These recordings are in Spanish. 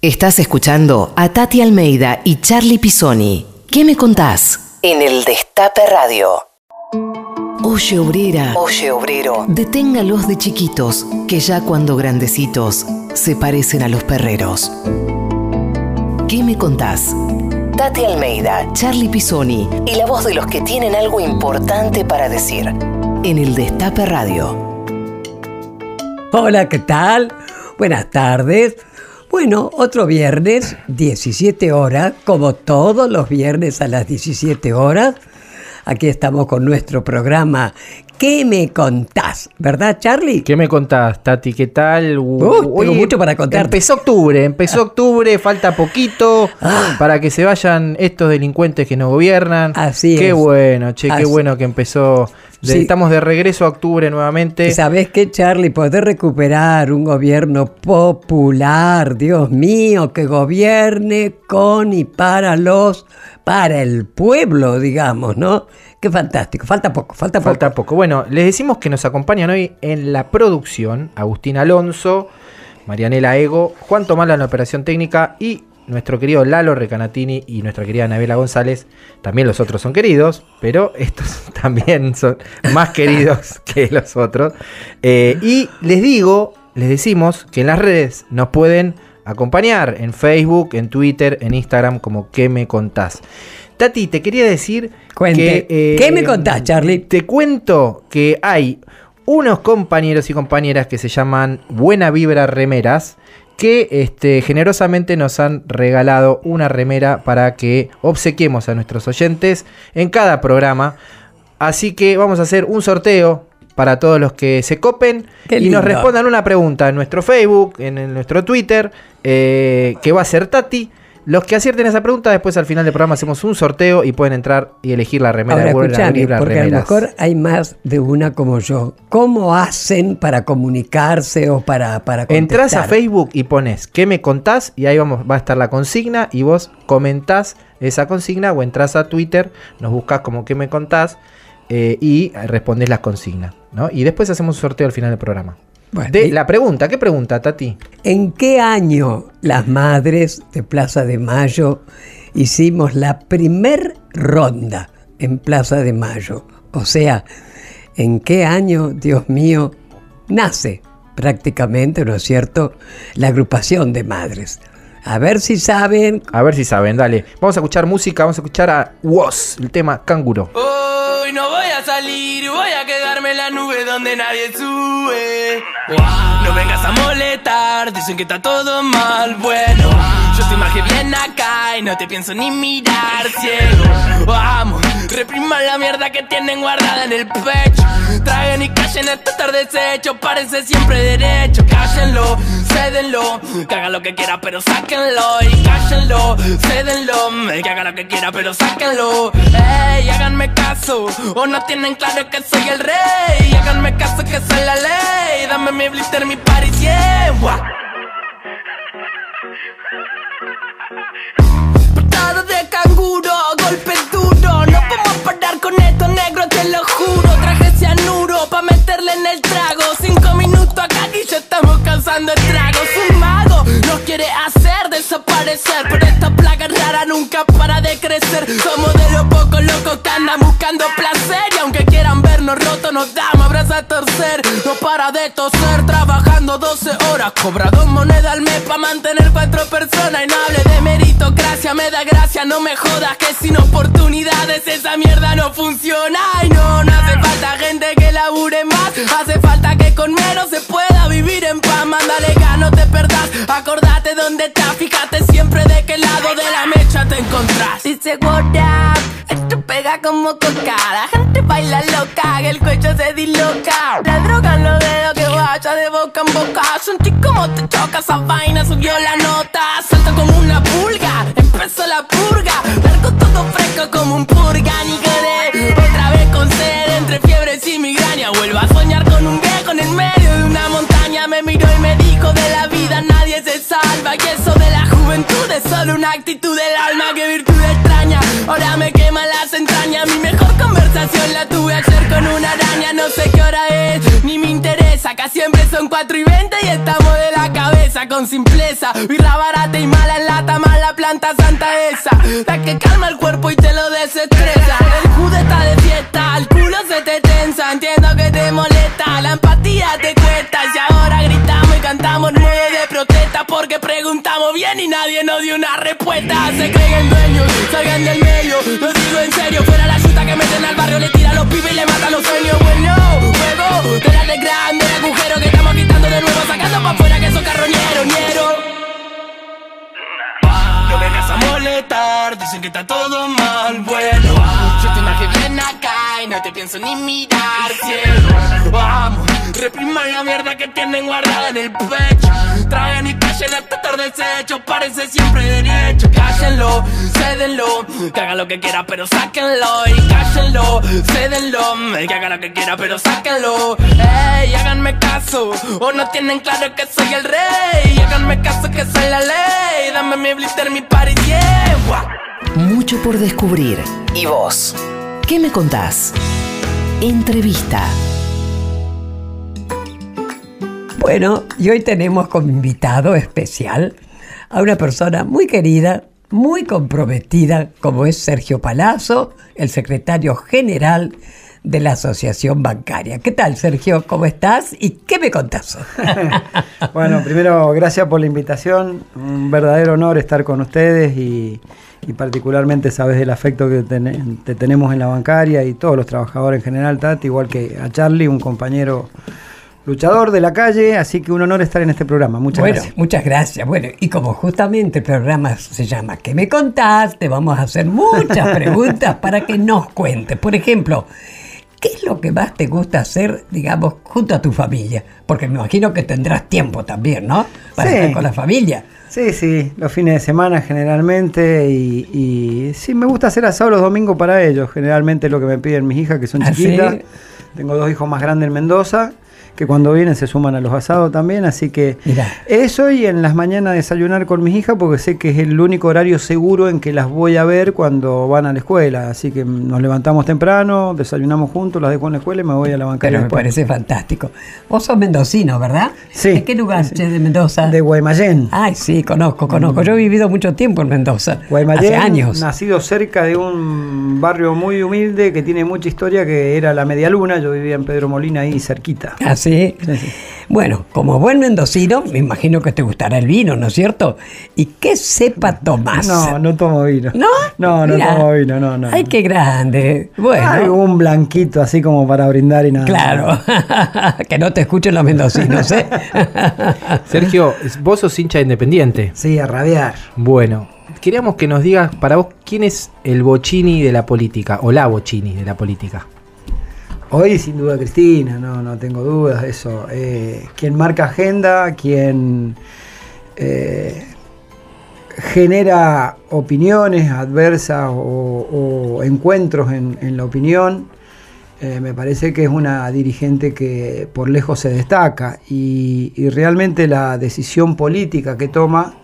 Estás escuchando a Tati Almeida y Charlie Pisoni. ¿Qué me contás? En el Destape Radio. Oye obrera, oye obrero, deténgalos de chiquitos, que ya cuando grandecitos se parecen a los perreros. ¿Qué me contás? Tati Almeida, Charlie Pisoni y la voz de los que tienen algo importante para decir. En el Destape Radio. Hola, ¿qué tal? Buenas tardes. Bueno, otro viernes, 17 horas, como todos los viernes a las 17 horas. Aquí estamos con nuestro programa ¿Qué me contás? ¿Verdad, Charlie? ¿Qué me contás, Tati? ¿Qué tal? Uh, tengo mucho para contar. Empezó octubre, empezó octubre, falta poquito Ah. para que se vayan estos delincuentes que nos gobiernan. Así Qué es. bueno, che, Así- qué bueno que empezó. Sí. Estamos de regreso a octubre nuevamente. ¿Sabés qué, Charlie? Poder recuperar un gobierno popular, Dios mío, que gobierne con y para los, para el pueblo, digamos, ¿no? Qué fantástico. Falta poco, falta poco. Falta poco. Bueno, les decimos que nos acompañan hoy en la producción Agustín Alonso, Marianela Ego, Juan Tomala en la operación técnica y nuestro querido Lalo Recanatini y nuestra querida Anabela González. También los otros son queridos, pero estos también son más queridos que los otros. Eh, y les digo, les decimos que en las redes nos pueden acompañar en Facebook, en Twitter, en Instagram, como ¿Qué me contás? Tati, te quería decir Cuente. que... eh, ¿Qué me contás, Charlie? Te cuento que hay unos compañeros y compañeras que se llaman Buena Vibra Remeras que este, generosamente nos han regalado una remera para que obsequiemos a nuestros oyentes en cada programa. Así que vamos a hacer un sorteo para todos los que se copen y nos respondan una pregunta en nuestro Facebook, en, en nuestro Twitter, eh, que va a ser Tati. Los que acierten esa pregunta, después al final del programa hacemos un sorteo y pueden entrar y elegir la remera Ahora de escuchame, Vibra porque a lo Remeras. mejor hay más de una como yo. ¿Cómo hacen para comunicarse o para, para Entrás a contestar? Facebook y pones ¿Qué me contás? Y ahí vamos, va a estar la consigna y vos comentás esa consigna o entras a Twitter, nos buscas como ¿Qué me contás? eh, y respondés las consignas. ¿no? Y después hacemos un sorteo al final del programa. Bueno, De y- la pregunta, ¿qué pregunta, Tati? ¿En qué año las madres de Plaza de Mayo hicimos la primer ronda en Plaza de Mayo? O sea, ¿en qué año, Dios mío, nace prácticamente, ¿no es cierto?, la agrupación de madres. A ver si saben. A ver si saben, dale. Vamos a escuchar música, vamos a escuchar a Woz, el tema Canguro. Hoy no voy a salir, voy a quedarme en la nube donde nadie sube. No vengas a molestar, dicen que está todo mal. Bueno, yo estoy más que bien acá y no te pienso ni mirar ciego. Vamos, repriman la mierda que tienen guardada en el pecho. Traigan y callen este estar deshecho, parece siempre derecho. Cállenlo, cédenlo, que haga lo que quiera, pero sáquenlo. Y cállenlo, cédenlo, que haga lo que quiera, pero sáquenlo. Ey, háganme caso, o no tienen claro que soy el rey. Háganme caso que soy la ley. Dame mi blister, mi party 100. Buah. Crecer. Somos de los pocos locos que andan buscando placer. Y aunque quieran vernos rotos, nos damos abrazos a torcer. No para de toser, trabajando 12 horas. Cobra dos monedas al mes pa' mantener cuatro personas. Y no hable de meritocracia, me da gracia, no me jodas. Que sin oportunidades esa mierda no funciona. Y no, no hace falta gente que labure más. Hace falta que con menos se pueda vivir en paz. Mándale no te perdás. Acordate dónde estás, fíjate siempre de qué lado encontrás. Dice what esto pega como coca. La gente baila loca, que el cuello se disloca. La droga los dedos que vaya de boca en boca. Sentí como te choca esa vaina, subió la nota. Salta como una pulga, empezó la purga. Largo todo fresco como un purga, ni queré. Otra vez con sed, entre fiebres y migraña. Vuelvo a soñar con un viejo en el medio de una montaña. Me miró y me dijo de la vida nadie se salva. Y eso juventud es solo una actitud del alma. Que virtud extraña, ahora me quema las entrañas. Mi mejor conversación la tuve ayer con una araña. No sé qué hora es, ni me interesa. Acá siempre son 4 y 20 y estamos de la cabeza. con simpleza. Birra barata y mala en lata, mala planta santa esa. La que calma el cuerpo y te lo desestresa. El jude está de fiesta, el culo se te tensa. Entiendo que te molesta, bien y nadie nos dio una respuesta. Se creen dueños, salgan del medio. Lo digo en serio, fuera la chuta que meten al barrio, le tira los pibes y le matan los sueños. Bueno, juego, te de grande el agujero que estamos quitando de nuevo, sacando pa' afuera que son carroñeros, ñero. No vengas a molestar, dicen que está todo mal, bueno Yo te imagino bien acá y no te pienso ni mirar, cielo Vamos, repriman la mierda que tienen guardada en el pecho Traen y callen deshecho, parece siempre derecho Cállenlo, cédenlo, que haga lo que quiera pero sáquenlo Y cállenlo, cédenlo, que haga lo que quiera pero sáquenlo Ey, háganme caso, o no tienen claro que soy el rey Háganme caso que soy la ley, dame mi blister, mi party, yeah. Mucho por descubrir. ¿Y vos? ¿Qué me contás? Entrevista. Bueno, y hoy tenemos como invitado especial a una persona muy querida, muy comprometida, como es Sergio Palazzo, el secretario general de la Asociación Bancaria. ¿Qué tal, Sergio? ¿Cómo estás? ¿Y qué me contás? Bueno, primero, gracias por la invitación. Un verdadero honor estar con ustedes y, y particularmente sabes del afecto que ten- te tenemos en la bancaria y todos los trabajadores en general, Tati, igual que a Charlie, un compañero luchador de la calle, así que un honor estar en este programa. Muchas bueno, gracias. muchas gracias. Bueno, y como justamente el programa se llama ¿Qué me contás? Te vamos a hacer muchas preguntas para que nos cuentes. Por ejemplo, ¿qué es lo que más te gusta hacer, digamos, junto a tu familia? Porque me imagino que tendrás tiempo también, ¿no? Para Sí. estar con la familia. Sí, sí, los fines de semana generalmente y, y sí, me gusta hacer asado los domingos para ellos. Generalmente es lo que me piden mis hijas que son ¿Ah, chiquitas. sí? Tengo dos hijos más grandes en Mendoza que cuando vienen se suman a los asados también, así que Mirá. eso y en las mañanas desayunar con mis hijas porque sé que es el único horario seguro en que las voy a ver cuando van a la escuela, así que nos levantamos temprano, desayunamos juntos, las dejo en la escuela y me voy a la bancaria Pero me después. parece fantástico. Vos sos mendocino, ¿verdad? Sí. ¿De qué lugar Sí. de Mendoza? De Guaymallén. Ay, sí, conozco, conozco. Yo he vivido mucho tiempo en Mendoza. Guaymallén, Hace años. nacido cerca de un barrio muy humilde que tiene mucha historia, que era la Media Luna. Yo vivía en Pedro Molina ahí cerquita. ¿Ah, sí? Sí, sí. Bueno, como buen mendocino, me imagino que te gustará el vino, ¿no es cierto? ¿Y qué cepa tomás? No, no tomo vino. ¿No? No, no Mirá. tomo vino, no, no. Ay, qué grande. Bueno, Hay un blanquito así como para brindar y nada. claro. que no te escuchen los mendocinos, ¿eh? Sergio, vos sos hincha independiente. Sí, a rabiar. Bueno, queríamos que nos digas para vos quién es el Bochini de la política o la Bochini de la política. Hoy sin duda Cristina, no, no tengo dudas de eso. Eh, quien marca agenda, quien eh, genera opiniones adversas o, encuentros en, la opinión, eh, me parece que es una dirigente que por lejos se destaca y realmente la decisión política que toma,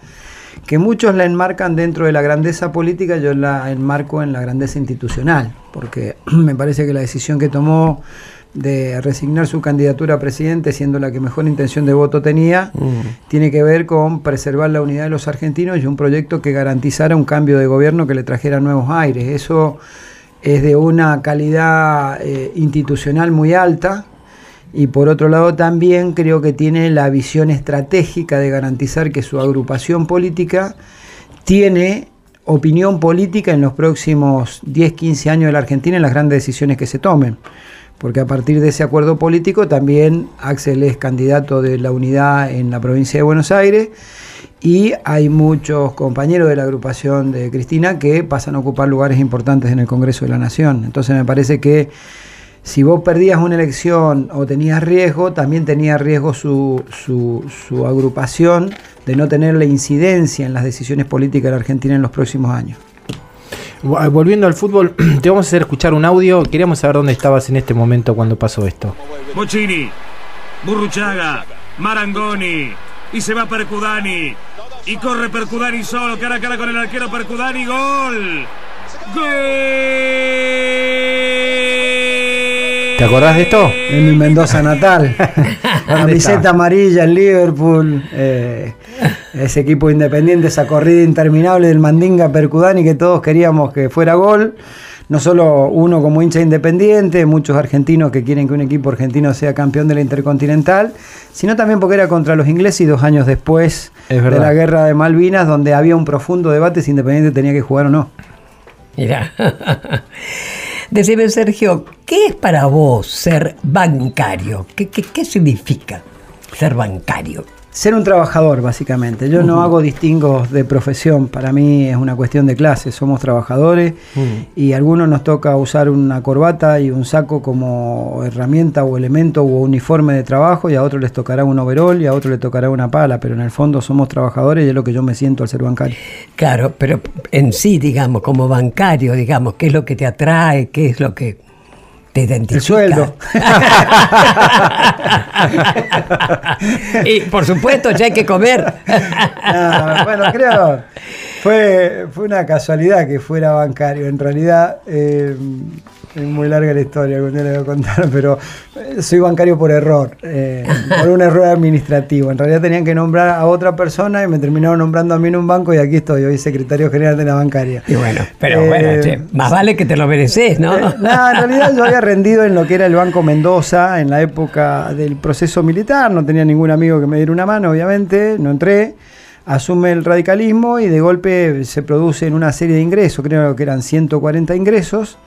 que muchos la enmarcan dentro de la grandeza política, yo la enmarco en la grandeza institucional, porque me parece que la decisión que tomó de resignar su candidatura a presidente, siendo la que mejor intención de voto tenía, tiene que ver con preservar la unidad de los argentinos y un proyecto que garantizara un cambio de gobierno que le trajera nuevos aires. Eso es de una calidad eh, institucional muy alta y por otro lado también creo que tiene la visión estratégica de garantizar que su agrupación política tiene opinión política en los próximos 10, 15 años de la Argentina en las grandes decisiones que se tomen. Porque a partir de ese acuerdo político también Axel es candidato de la unidad en la provincia de Buenos Aires y hay muchos compañeros de la agrupación de Cristina que pasan a ocupar lugares importantes en el Congreso de la Nación. Entonces me parece que si vos perdías una elección o tenías riesgo, también tenía riesgo su, su, su agrupación de no tener la incidencia en las decisiones políticas de la Argentina en los próximos años. Vo- Volviendo al fútbol, te vamos a hacer escuchar un audio. Queríamos saber dónde estabas en este momento cuando pasó esto. Bocini, Burruchaga, Marangoni, y se va Percudani. Y corre Percudani solo, cara a cara con el arquero Percudani, gol. ¿Te acordás de esto? En mi Mendoza natal. Camiseta amarilla, el Liverpool, eh, ese equipo independiente, esa corrida interminable del Mandinga Percudani que todos queríamos que fuera gol. No solo uno como hincha independiente, muchos argentinos que quieren que un equipo argentino sea campeón de la Intercontinental, sino también porque era contra los ingleses y dos años después Es de la guerra de Malvinas, donde había un profundo debate si Independiente tenía que jugar o no. Mira. Decime, Sergio, ¿qué es para vos ser bancario? ¿Qué, qué- qué significa ser bancario? Ser un trabajador, básicamente. Yo no hago distingos de profesión. Para mí es una cuestión de clase. Somos trabajadores y a algunos nos toca usar una corbata y un saco como herramienta o elemento o uniforme de trabajo y a otros les tocará un overol y a otros les tocará una pala. Pero en el fondo somos trabajadores y es lo que yo me siento al ser bancario. Claro, pero en sí, digamos, como bancario, digamos, ¿qué es lo que te atrae? ¿Qué es lo que te identifica? El sueldo. y por supuesto, ya hay que comer. Bueno, creo fue, fue una casualidad que fuera bancario. En realidad, eh, es muy larga la historia, algún día le voy a contar, pero eh, soy bancario por error, eh, por un error administrativo. En realidad tenían que nombrar a otra persona y me terminaron nombrando a mí en un banco y aquí estoy, hoy secretario general de la bancaria. Y bueno, pero Eh, bueno, che, más vale que te lo mereces, ¿no? Eh, no, en realidad yo había rendido en lo que era el Banco Mendoza en la época del proceso militar, no tenía ningún amigo que me diera una mano, obviamente, no entré, asume el radicalismo y de golpe se producen una serie de ingresos, creo que eran 140 ingresos.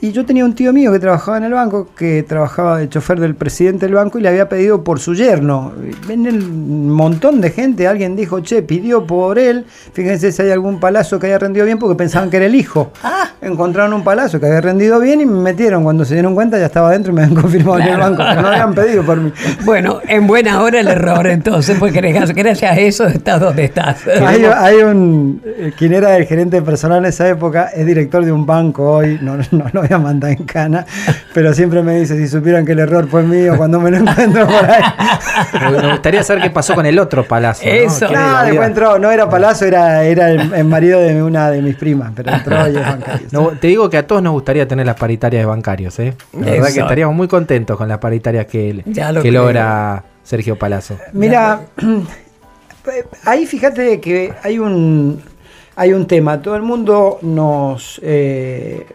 Y yo tenía un tío mío que trabajaba en el banco, que trabajaba de chofer del presidente del banco y le había pedido por su yerno. En el montón de gente, alguien dijo, che, pidió por él. Fíjense si hay algún palazo que haya rendido bien porque pensaban que era el hijo. Encontraron un palazo que había rendido bien y me metieron. Cuando se dieron cuenta ya estaba adentro y me habían confirmado en el Claro. banco. pero no habían pedido por mí. Bueno, en buena hora el error entonces, porque gracias gracias a eso estás donde estás. Hay, hay un. eh, Quien era el gerente personal en esa época es director de un banco hoy. No, no lo voy a mandar en cana. Pero siempre me dice: si supieran que el error fue mío cuando me lo encuentro por ahí. Me me gustaría saber qué pasó con el otro palacio. ¿no? Eso. ¿Quién No, después entró, no era Palazzo, era, era el, el marido de una de mis primas, pero entró y es bancario. No, te digo que a todos nos gustaría tener las paritarias de bancarios, ¿eh? La verdad que Eso. estaríamos muy contentos con las paritarias que, Ya lo que logra Sergio Palazzo. Mira, ahí fíjate que hay un, hay un tema. Todo el mundo nos, eh,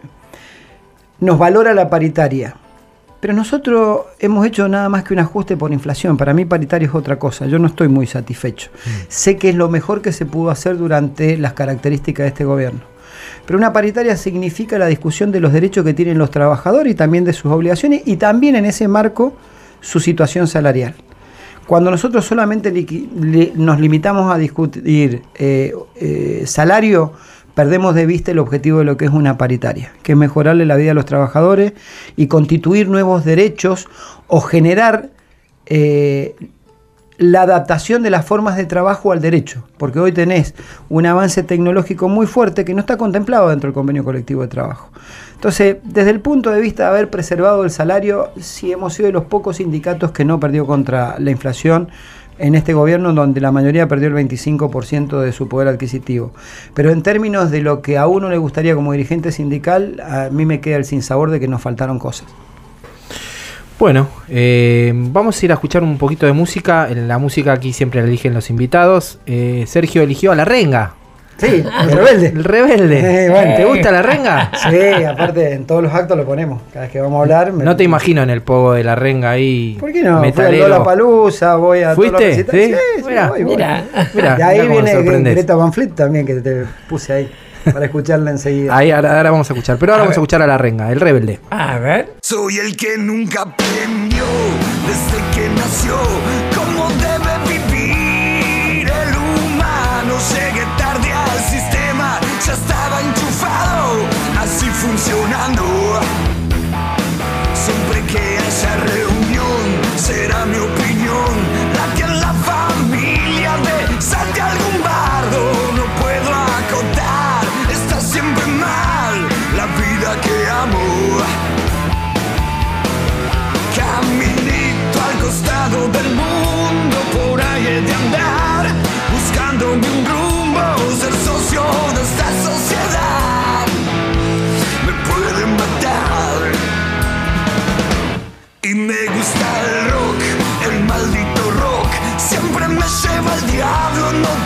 nos valora la paritaria. Pero nosotros hemos hecho nada más que un ajuste por inflación. Para mí paritaria es otra cosa. Yo no estoy muy satisfecho. Sé que es lo mejor que se pudo hacer durante las características de este gobierno. Pero una paritaria significa la discusión de los derechos que tienen los trabajadores y también de sus obligaciones y también en ese marco su situación salarial. Cuando nosotros solamente li- nos limitamos a discutir eh, eh, salario, perdemos de vista el objetivo de lo que es una paritaria, que es mejorarle la vida a los trabajadores y constituir nuevos derechos o generar eh, la adaptación de las formas de trabajo al derecho, porque hoy tenés un avance tecnológico muy fuerte que no está contemplado dentro del convenio colectivo de trabajo. Entonces, desde el punto de vista de haber preservado el salario, sí hemos sido de los pocos sindicatos que no perdió contra la inflación en este gobierno donde la mayoría perdió el 25% de su poder adquisitivo. Pero en términos de lo que a uno le gustaría como dirigente sindical, a mí me queda el sinsabor de que nos faltaron cosas. Bueno, eh, vamos a ir a escuchar un poquito de música. La música aquí siempre la eligen los invitados. Eh, Sergio eligió a La Renga. Sí, el rebelde. El rebelde. Eh, bueno. ¿Te gusta La Renga? Sí, aparte en todos los actos lo ponemos. Cada vez que vamos a hablar. me- No te imagino en el pogo de La Renga ahí. ¿Por qué no? Metalero. Fui a la Palusa, voy a todos los ¿Fuiste? ¿Sí? Sí, sí, Mira, voy, voy. mira. Mirá, y ahí mirá viene. Greta Van Fleet también, que te puse ahí para escucharla enseguida. Ahí ahora, ahora vamos a escuchar. Pero ahora A vamos a escuchar a La Renga, el rebelde. A ver. Soy el que nunca aprendió desde que nació cómo estaba enchufado, así funcionando. diablo no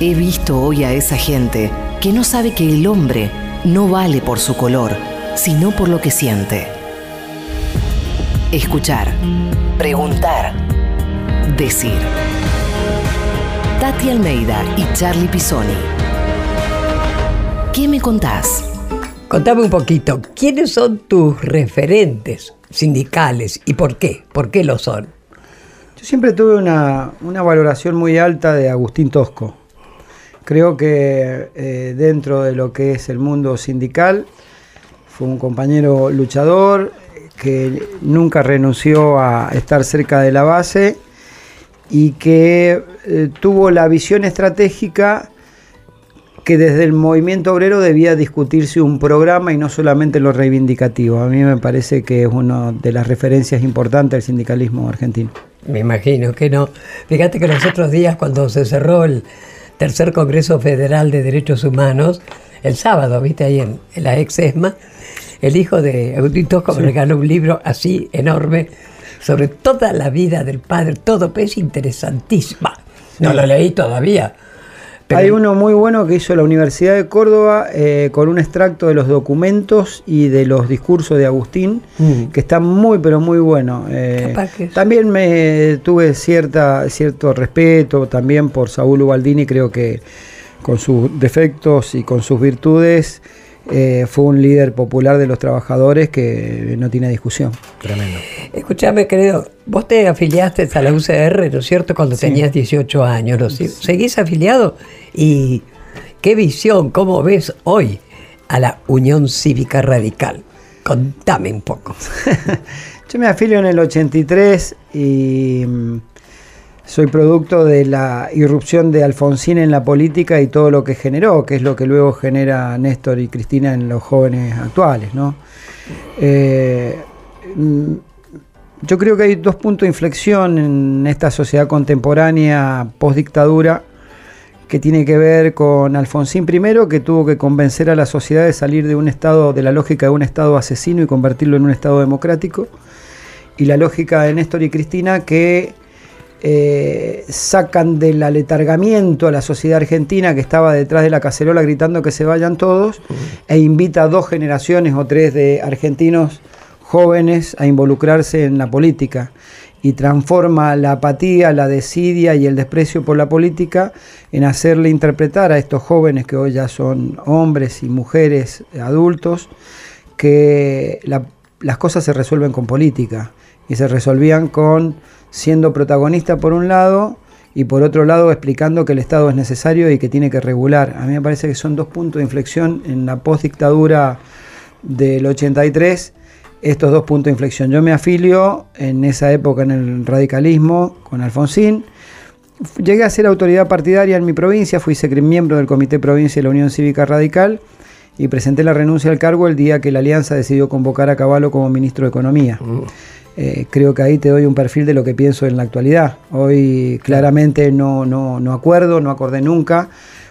He visto hoy a esa gente que no sabe que el hombre no vale por su color, sino por lo que siente. Escuchar, preguntar, decir. Tati Almeida y Charlie Pisoni. ¿Qué me contás? Contame un poquito, ¿quiénes son tus referentes sindicales y por qué? ¿Por qué lo son? Yo siempre tuve una, una valoración muy alta de Agustín Tosco. Creo que eh, dentro de lo que es el mundo sindical fue un compañero luchador que nunca renunció a estar cerca de la base y que eh, tuvo la visión estratégica que desde el movimiento obrero debía discutirse un programa y no solamente lo reivindicativo. A mí me parece que es una de las referencias importantes del sindicalismo argentino. Me imagino que no. Fíjate que los otros días cuando se cerró el tercer Congreso Federal de Derechos Humanos, el sábado, viste ahí en, en la ex ESMA, el hijo de Tosco me regaló un libro así enorme sobre toda la vida del padre, todo, pero es interesantísimo. No lo leí todavía. Pero- Hay uno muy bueno que hizo la Universidad de Córdoba eh, con un extracto de los documentos y de los discursos de Agustín, Mm. que está muy pero muy bueno. Eh, que también me tuve cierta, cierto respeto también por Saúl Ubaldini, creo que con sus defectos y con sus virtudes eh, fue un líder popular de los trabajadores que no tiene discusión. Tremendo. Escuchame, querido, vos te afiliaste a la UCR, ¿no es cierto?, cuando tenías 18 años, ¿no? es cierto? ¿Seguís afiliado? ¿Y qué visión, cómo ves hoy a la Unión Cívica Radical? Contame un poco. Yo me afilio en el 83 y mm, soy producto de la irrupción de Alfonsín en la política y todo lo que generó, que es lo que luego genera Néstor y Cristina en los jóvenes actuales. ¿no? Eh, yo creo que hay dos puntos de inflexión en esta sociedad contemporánea post-dictadura que tiene que ver con Alfonsín primero, que tuvo que convencer a la sociedad de salir de un estado, de la lógica de un estado asesino y convertirlo en un estado democrático, y la lógica de Néstor y Cristina que eh, sacan del aletargamiento a la sociedad argentina que estaba detrás de la cacerola gritando que se vayan todos, e invita a dos generaciones o tres de argentinos jóvenes a involucrarse en la política. Y transforma la apatía, la desidia y el desprecio por la política en hacerle interpretar a estos jóvenes que hoy ya son hombres y mujeres adultos que la- las cosas se resuelven con política y se resolvían con siendo protagonista por un lado y por otro lado explicando que el Estado es necesario y que tiene que regular. A mí me parece que son dos puntos de inflexión en la postdictadura del 83 estos dos puntos de inflexión. Yo me afilio en esa época en el radicalismo con Alfonsín. Llegué a ser autoridad partidaria en mi provincia, fui miembro del Comité Provincia de la Unión Cívica Radical y presenté la renuncia al cargo el día que la Alianza decidió convocar a Caballo como ministro de Economía. Eh, creo que ahí te doy un perfil de lo que pienso en la actualidad. Hoy claramente no, no, no acuerdo, no acordé nunca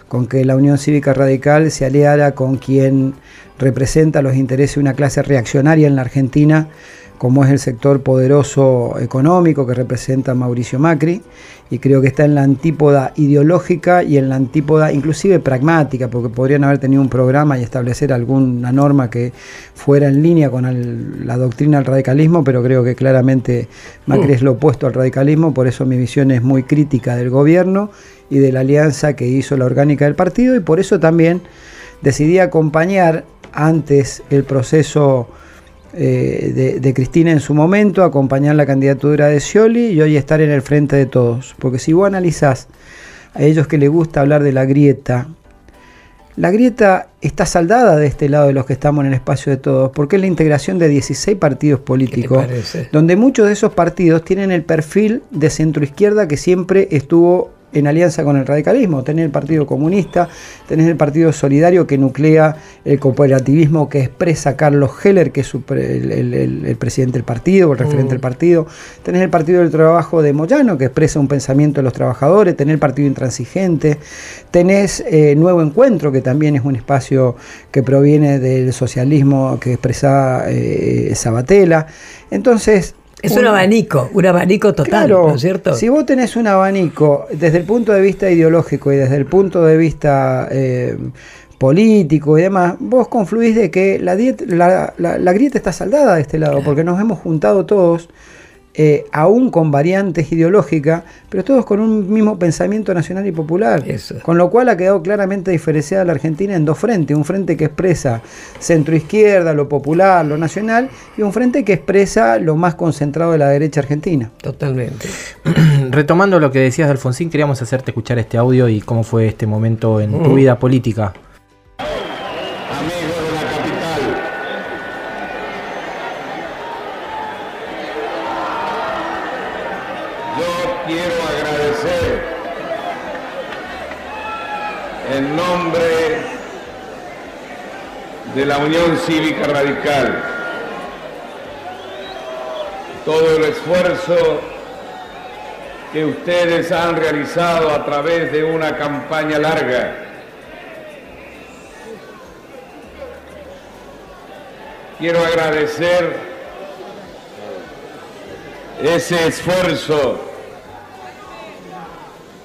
con que la Unión Cívica Radical se aliara con quien representa los intereses de una clase reaccionaria en la Argentina, como es el sector poderoso económico que representa Mauricio Macri, y creo que está en la antípoda ideológica y en la antípoda inclusive pragmática, porque podrían haber tenido un programa y establecer alguna norma que fuera en línea con el- la doctrina del radicalismo, pero creo que claramente Macri es lo opuesto al radicalismo, por eso mi visión es muy crítica del gobierno y de la alianza que hizo la orgánica del partido, y por eso también decidí acompañar antes el proceso eh, de, de Cristina en su momento, acompañar la candidatura de Scioli y hoy estar en el frente de todos. Porque si vos analizás a ellos que les gusta hablar de la grieta, la grieta está saldada de este lado de los que estamos en el espacio de todos, porque es la integración de 16 partidos políticos, donde muchos de esos partidos tienen el perfil de centroizquierda que siempre estuvo en alianza con el radicalismo. Tenés el Partido Comunista, tenés el Partido Solidario que nuclea el cooperativismo que expresa Carlos Heller, que es su el, el- presidente del partido, el referente del partido. Tenés el Partido del Trabajo de Moyano, que expresa un pensamiento de los trabajadores. Tenés el Partido Intransigente. Tenés eh, Nuevo Encuentro, que también es un espacio que proviene del socialismo que expresa eh, Sabatella. Entonces, Es un- un abanico, un abanico total, Claro, ¿no es cierto? si vos tenés un abanico desde el punto de vista ideológico y desde el punto de vista eh, político y demás, vos confluís de que la, diet- la, la- la grieta está saldada de este lado, porque nos hemos juntado todos, eh, aún con variantes ideológicas, pero todos con un mismo pensamiento nacional y popular. Eso. Con lo cual ha quedado claramente diferenciada la Argentina en dos frentes, un frente que expresa centro-izquierda, lo popular, lo nacional, y un frente que expresa lo más concentrado de la derecha argentina. Totalmente. Retomando lo que decías de Alfonsín, queríamos hacerte escuchar este audio y cómo fue este momento en tu Mm. vida política. amigos de la capital. Yo quiero agradecer en nombre de la Unión Cívica Radical todo el esfuerzo que ustedes han realizado a través de una campaña larga. Quiero agradecer ese esfuerzo,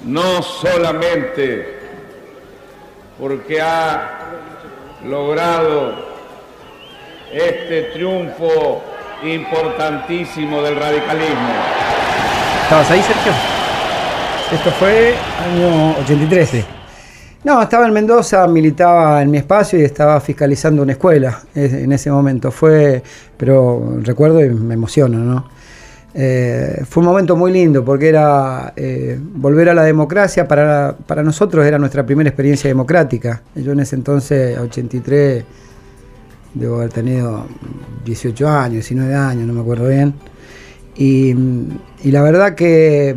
no solamente porque ha logrado este triunfo importantísimo del radicalismo. ¿Estabas ahí, Sergio? Esto fue año 83. No, estaba en Mendoza, militaba en mi espacio y estaba fiscalizando una escuela es- en ese momento. Fue, pero recuerdo y me emociona, ¿no? Eh, fue un momento muy lindo porque era eh, volver a la democracia. Para, para nosotros era nuestra primera experiencia democrática. Yo en ese entonces, 83, debo haber tenido 18 años, 19 años, no me acuerdo bien. Y la verdad que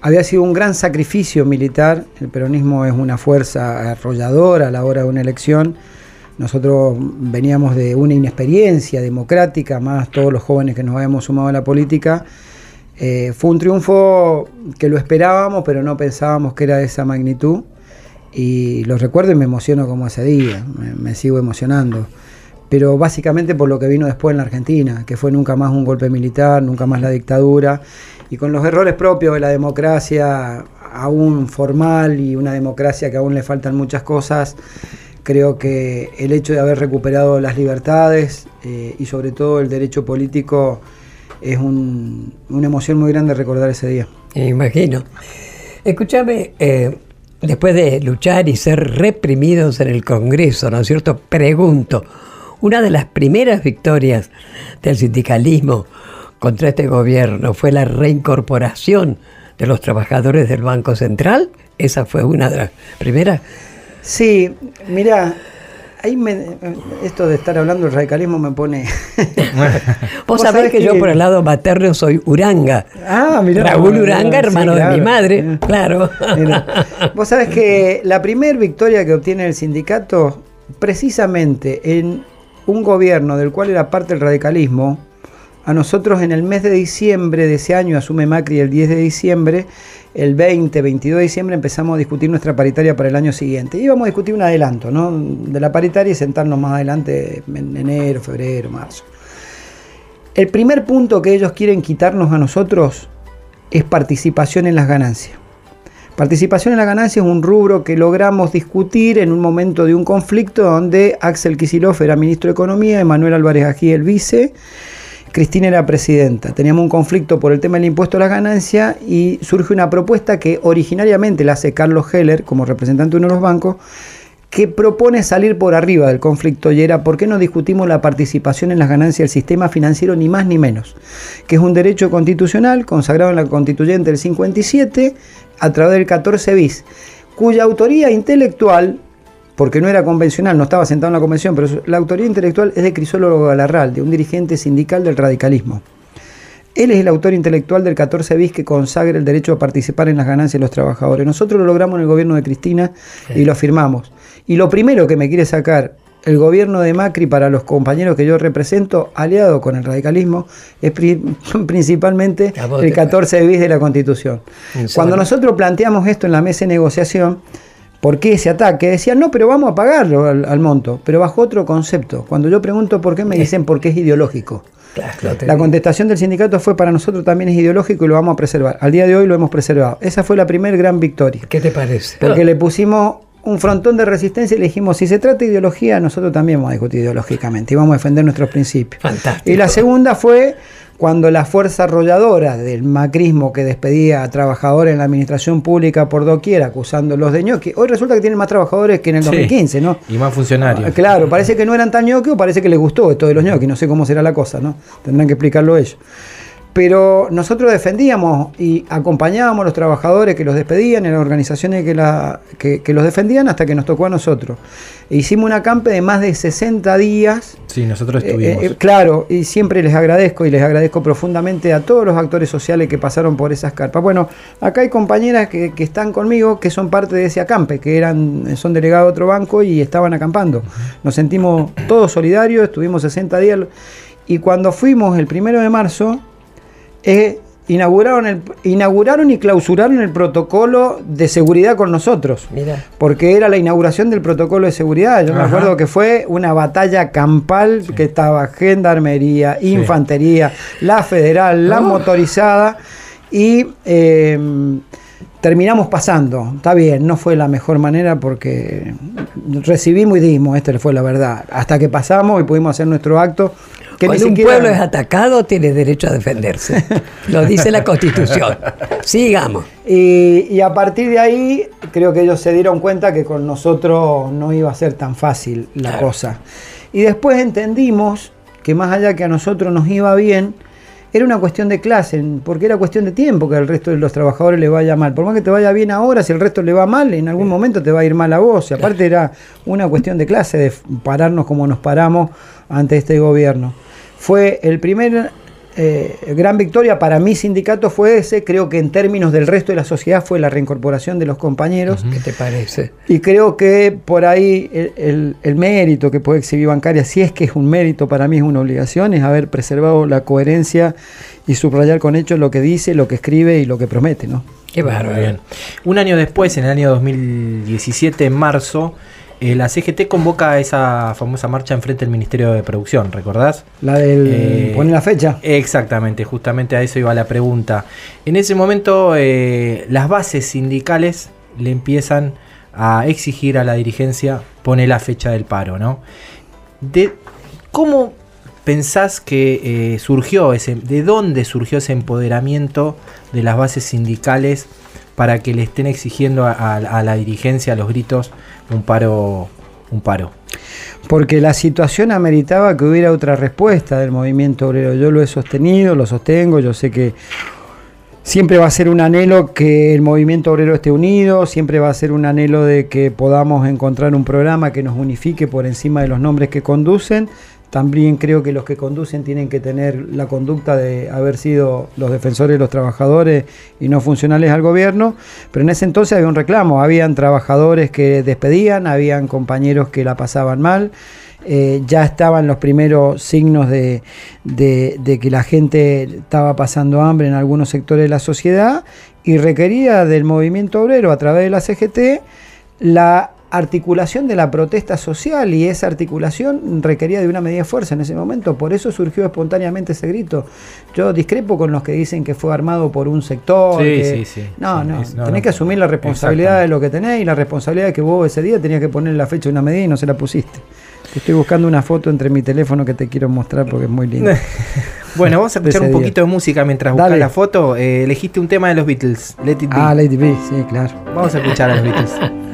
había sido un gran sacrificio militar. El peronismo es una fuerza arrolladora a la hora de una elección. Nosotros veníamos de una inexperiencia democrática, más todos los jóvenes que nos habíamos sumado a la política. Eh, fue un triunfo que lo esperábamos, pero no pensábamos que era de esa magnitud. Y lo recuerdo y me emociono como ese día, me, me sigo emocionando. Pero básicamente por lo que vino después en la Argentina, que fue nunca más un golpe militar, nunca más la dictadura, y con los errores propios de la democracia, aún formal y una democracia que aún le faltan muchas cosas, creo que el hecho de haber recuperado las libertades eh, y sobre todo el derecho político es un- una emoción muy grande recordar ese día. Me imagino. Escúchame, eh, después de luchar y ser reprimidos en el Congreso, ¿no es cierto? Pregunto, una de las primeras victorias del sindicalismo contra este gobierno fue la reincorporación de los trabajadores del Banco Central. Esa fue una de las primeras. Sí, mira, ahí me- esto de estar hablando del radicalismo me pone... Vos sabés que, yo por el lado materno soy Uranga. Ah, mirá. Raúl Uranga, hermano de claro. mi madre, claro. Mira, Vos sabés que la primer victoria que obtiene el sindicato, precisamente en un gobierno del cual era parte el radicalismo, a nosotros en el mes de diciembre de ese año, asume Macri el 10 de diciembre, el 20, 22 de diciembre empezamos a discutir nuestra paritaria para el año siguiente. Íbamos a discutir un adelanto ¿no? de la paritaria y sentarnos más adelante en enero, febrero, marzo. El primer punto que ellos quieren quitarnos a nosotros es participación en las ganancias. Participación en la ganancia es un rubro que logramos discutir en un momento de un conflicto donde Axel Kicillof era ministro de Economía, Emanuel Álvarez Ají el vice, Cristina era presidenta. Teníamos un conflicto por el tema del impuesto a la ganancia y surge una propuesta que originariamente la hace Carlos Heller como representante de uno de los bancos, que propone salir por arriba del conflicto y era por qué no discutimos la participación en las ganancias del sistema financiero ni más ni menos, que es un derecho constitucional consagrado en la constituyente del 57 a través del 14 bis, cuya autoría intelectual, porque no era convencional, no estaba sentado en la convención, pero la autoría intelectual es de Crisólogo Galarral, de un dirigente sindical del radicalismo. Él es el autor intelectual del 14 bis que consagra el derecho a participar en las ganancias de los trabajadores. Nosotros lo logramos en el gobierno de Cristina y lo firmamos. Y lo primero que me quiere sacar el gobierno de Macri para los compañeros que yo represento, aliado con el radicalismo, es pri- principalmente el te- 14 bis de la Constitución. Cuando nosotros planteamos esto en la mesa de negociación, ¿Por qué ese ataque? Decían, no, pero vamos a pagarlo al, al monto, pero bajo otro concepto. Cuando yo pregunto por qué, me dicen porque es ideológico. Claro, La contestación del sindicato fue para nosotros también es ideológico y lo vamos a preservar. Al día de hoy lo hemos preservado. Esa fue la primera gran victoria. ¿Qué te parece? Porque le pusimos un frontón de resistencia y le dijimos, si se trata de ideología, nosotros también vamos a discutir ideológicamente y vamos a defender nuestros principios. Fantástico. Y la segunda fue cuando la fuerza arrolladora del macrismo que despedía a trabajadores en la administración pública por doquier acusándolos de ñoqui, hoy resulta que tienen más trabajadores que en el Sí. 2015, ¿no? Y más funcionarios. Ah, Claro, parece que no eran tan ñoqui o parece que les gustó esto de los ñoquis, no sé cómo será la cosa, ¿no? Tendrán que explicarlo ellos. Pero nosotros defendíamos y acompañábamos a los trabajadores que los despedían en las organizaciones que, la- que- que los defendían hasta que nos tocó a nosotros. E hicimos una campe de más de 60 días Sí, nosotros eh, estuvimos. eh, claro, y siempre les agradezco y les agradezco profundamente a todos los actores sociales que pasaron por esas carpas. Bueno, acá hay compañeras que, que están conmigo que son parte de ese acampe, que eran, son delegados de otro banco y estaban acampando. Nos sentimos todos solidarios, estuvimos 60 días y cuando fuimos el primero de marzo, eh, inauguraron, el, inauguraron y clausuraron el protocolo de seguridad con nosotros Mira. porque era la inauguración del protocolo de seguridad. Yo me acuerdo que fue una batalla campal que estaba gendarmería, infantería, la federal, la motorizada y eh, terminamos pasando. Está bien, no fue la mejor manera porque recibimos y dimos, esta fue la verdad. Hasta que pasamos y pudimos hacer nuestro acto. Que Cuando ni un siquiera- pueblo es atacado, tiene derecho a defenderse. Lo dice la Constitución. Sigamos. Y, y a partir de ahí, creo que ellos se dieron cuenta que con nosotros no iba a ser tan fácil la Claro. cosa. Y después entendimos que más allá que a nosotros nos iba bien, era una cuestión de clase, porque era cuestión de tiempo que al resto de los trabajadores le vaya mal. Por más que te vaya bien ahora, si el resto le va mal, en algún momento te va a ir mal a vos. Y aparte era una cuestión de clase, de pararnos como nos paramos ante este gobierno. Fue el primer eh, gran victoria para mi sindicato fue ese, creo que en términos del resto de la sociedad fue la reincorporación de los compañeros. ¿Qué te parece? Y creo que por ahí el, el- el mérito que puede exhibir Bancaria, si es que es un mérito, para mí es una obligación, es haber preservado la coherencia y subrayar con hechos lo que dice, lo que escribe y lo que promete, ¿no? Qué bárbaro. bien. Un año después, en el año 2017, en marzo, eh, la CGT convoca esa famosa marcha enfrente del Ministerio de Producción, ¿recordás? La del Eh, pone la fecha. Exactamente, justamente a eso iba la pregunta. En ese momento eh, las bases sindicales le empiezan a exigir a la dirigencia pone la fecha del paro, ¿no? De, ¿Cómo pensás que surgió ese, de dónde surgió ese empoderamiento de las bases sindicales para que le estén exigiendo a, a- a la dirigencia a los gritos un paro, un paro? Porque la situación ameritaba que hubiera otra respuesta del movimiento obrero. Yo lo he sostenido, lo sostengo, yo sé que siempre va a ser un anhelo que el movimiento obrero esté unido, siempre va a ser un anhelo de que podamos encontrar un programa que nos unifique por encima de los nombres que conducen. También creo que los que conducen tienen que tener la conducta de haber sido los defensores de los trabajadores y no funcionales al gobierno, pero en ese entonces había un reclamo, habían trabajadores que despedían, habían compañeros que la pasaban mal, eh, ya estaban los primeros signos de, de- de que la gente estaba pasando hambre en algunos sectores de la sociedad y requería del movimiento obrero a través de la CGT la articulación de la protesta social y esa articulación requería de una medida de fuerza en ese momento, por eso surgió espontáneamente ese grito. Yo discrepo con los que dicen que fue armado por un sector. Sí, que- sí, sí. No, no, es- no, tenés no. que asumir la responsabilidad de lo que tenés y la responsabilidad de que vos ese día tenías que poner la fecha de una medida y no se la pusiste. Estoy buscando una foto entre mi teléfono que te quiero mostrar porque es muy linda. Bueno, vamos a escuchar un día. poquito de música mientras buscas Dale. la foto. Eh, elegiste un tema de los Beatles, Let It Be. Ah, Lady B, sí, claro. Vamos a escuchar a los Beatles.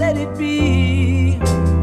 let it be.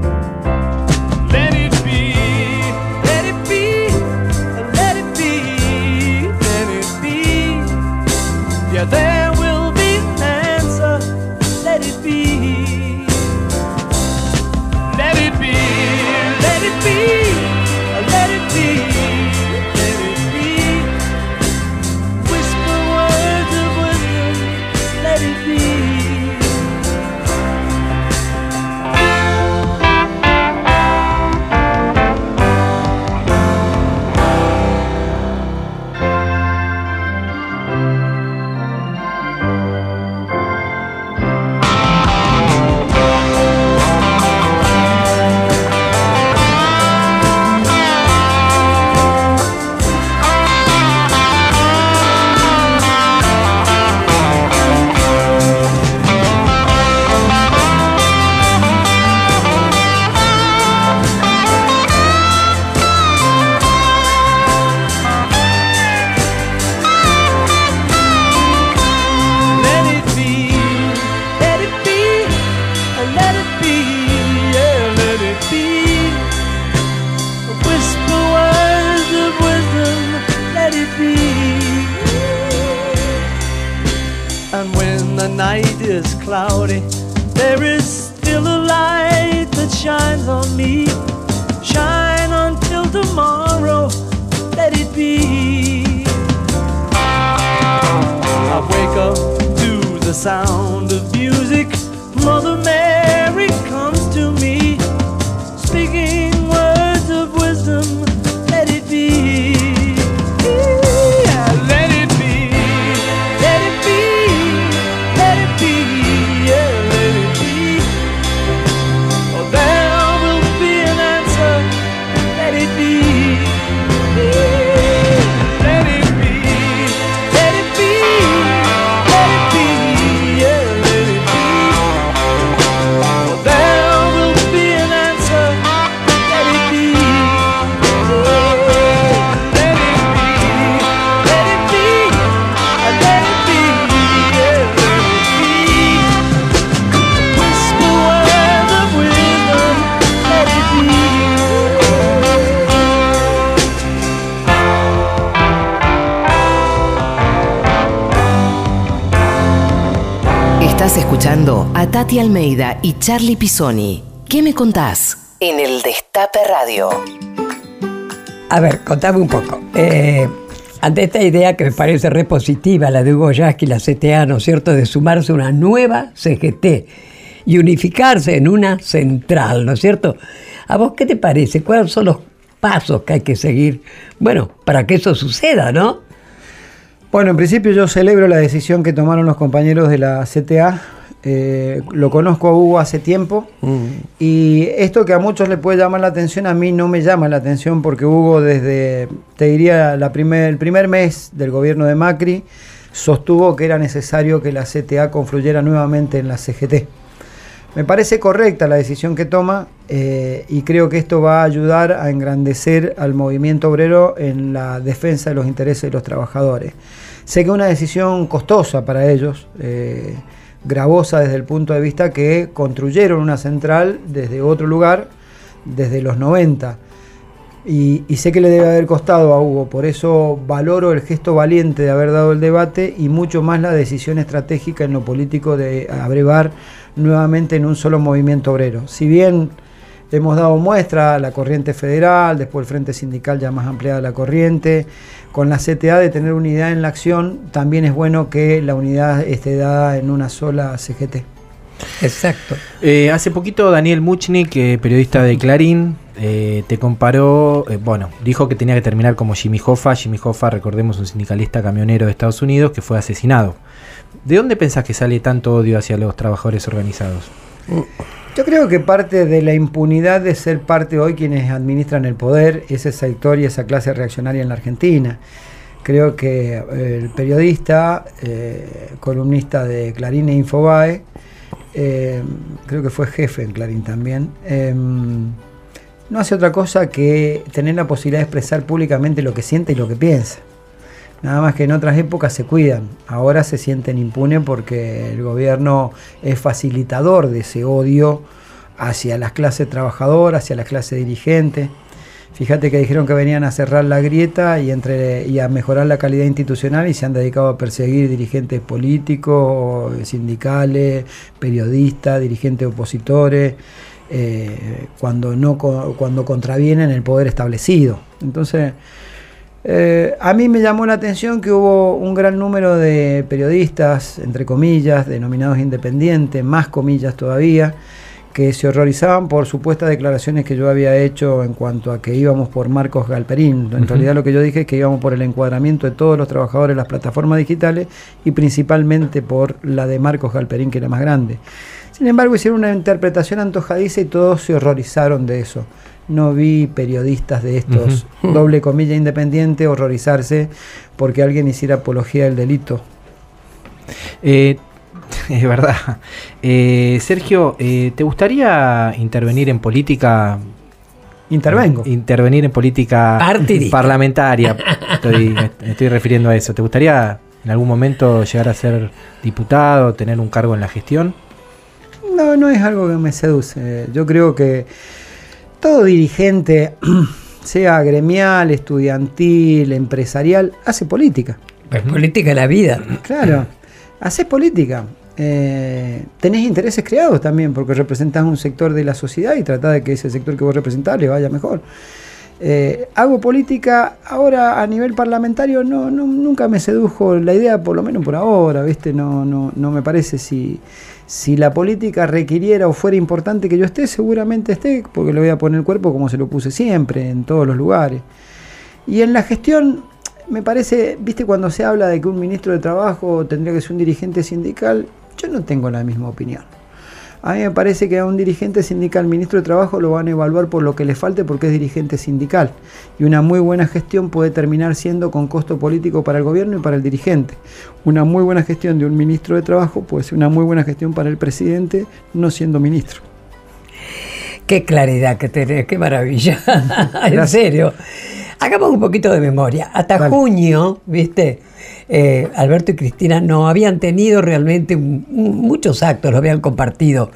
Almeida y Charlie Pisoni. ¿Qué me contás? En el Destape Radio. A ver, contame un poco. Eh, ante esta idea que me parece re positiva, la de Hugo Yasky, la CTA, ¿no es cierto?, de sumarse a una nueva CGT y unificarse en una central, ¿no es cierto? ¿A vos qué te parece? ¿Cuáles son los pasos que hay que seguir? Bueno, para que eso suceda, ¿no? Bueno, en principio yo celebro la decisión que tomaron los compañeros de la CTA. Eh, lo conozco a Hugo hace tiempo y esto que a muchos le puede llamar la atención, a mí no me llama la atención porque Hugo desde, te diría, la primer, el primer mes del gobierno de Macri sostuvo que era necesario que la CTA confluyera nuevamente en la CGT. Me parece correcta la decisión que toma eh, y creo que esto va a ayudar a engrandecer al movimiento obrero en la defensa de los intereses de los trabajadores. Sé que es una decisión costosa para ellos, eh, gravosa desde el punto de vista que construyeron una central desde otro lugar, desde los 90. Y, y sé que le debe haber costado a Hugo, por eso valoro el gesto valiente de haber dado el debate y mucho más la decisión estratégica en lo político de abrevar nuevamente en un solo movimiento obrero. Si bien hemos dado muestra la corriente federal, después el Frente Sindical ya más ampliada la corriente, con la CTA de tener unidad en la acción, también es bueno que la unidad esté dada en una sola CGT. Exacto. Eh, hace poquito Daniel Muchnik, eh, periodista de Clarín, eh, te comparó, eh, bueno, dijo que tenía que terminar como Jimmy Hoffa. Jimmy Hoffa, recordemos, un sindicalista camionero de Estados Unidos que fue asesinado. ¿De dónde pensás que sale tanto odio hacia los trabajadores organizados? Yo creo que parte de la impunidad de ser parte hoy quienes administran el poder es ese sector y esa clase reaccionaria en la Argentina. Creo que eh, el periodista, eh, columnista de Clarín e Infobae, eh, creo que fue jefe en Clarín también, em, no hace otra cosa que tener la posibilidad de expresar públicamente lo que siente y lo que piensa. Nada más que en otras épocas se cuidan, ahora se sienten impunes porque el gobierno es facilitador de ese odio hacia las clases trabajadoras, hacia las clases dirigentes. Fíjate que dijeron que venían a cerrar la grieta y, entre, y a mejorar la calidad institucional y se han dedicado a perseguir dirigentes políticos, sindicales, periodistas, dirigentes opositores, eh, cuando, no, cuando contravienen el poder establecido. Entonces, eh, a mí me llamó la atención que hubo un gran número de periodistas, entre comillas, denominados independientes, más comillas todavía, que se horrorizaban por supuestas declaraciones que yo había hecho en cuanto a que íbamos por Marcos Galperín. En realidad lo que yo dije es que íbamos por el encuadramiento de todos los trabajadores de las plataformas digitales y principalmente por la de Marcos Galperín, que era más grande. Sin embargo, hicieron una interpretación antojadiza y todos se horrorizaron de eso. No vi periodistas de estos, doble comilla independiente, horrorizarse porque alguien hiciera apología del delito. Eh, es verdad. Eh, Sergio, eh, ¿te gustaría intervenir en política? Intervengo. Intervenir en política Partidista. parlamentaria. Estoy, me estoy refiriendo a eso. ¿Te gustaría en algún momento llegar a ser diputado, tener un cargo en la gestión? No, no es algo que me seduce. Yo creo que todo dirigente, sea gremial, estudiantil, empresarial, hace política. Es política la vida. Claro, haces política. Eh, tenés intereses creados también, porque representás un sector de la sociedad y tratás de que ese sector que vos representás le vaya mejor. Eh, hago política ahora a nivel parlamentario, no, no, nunca me sedujo la idea, por lo menos por ahora, ¿viste? No, no, no me parece si, si la política requiriera o fuera importante que yo esté, seguramente esté, porque le voy a poner el cuerpo como se lo puse siempre, en todos los lugares. Y en la gestión, me parece, viste, cuando se habla de que un ministro de Trabajo tendría que ser un dirigente sindical, yo no tengo la misma opinión. A mí me parece que a un dirigente sindical, ministro de Trabajo, lo van a evaluar por lo que le falte porque es dirigente sindical. Y una muy buena gestión puede terminar siendo con costo político para el gobierno y para el dirigente. Una muy buena gestión de un ministro de Trabajo puede ser una muy buena gestión para el presidente no siendo ministro. Qué claridad que tenés, qué maravilla. en serio. Hagamos un poquito de memoria. Hasta Dale. junio, ¿viste? Eh, Alberto y Cristina no habían tenido realmente un- un- muchos actos, lo habían compartido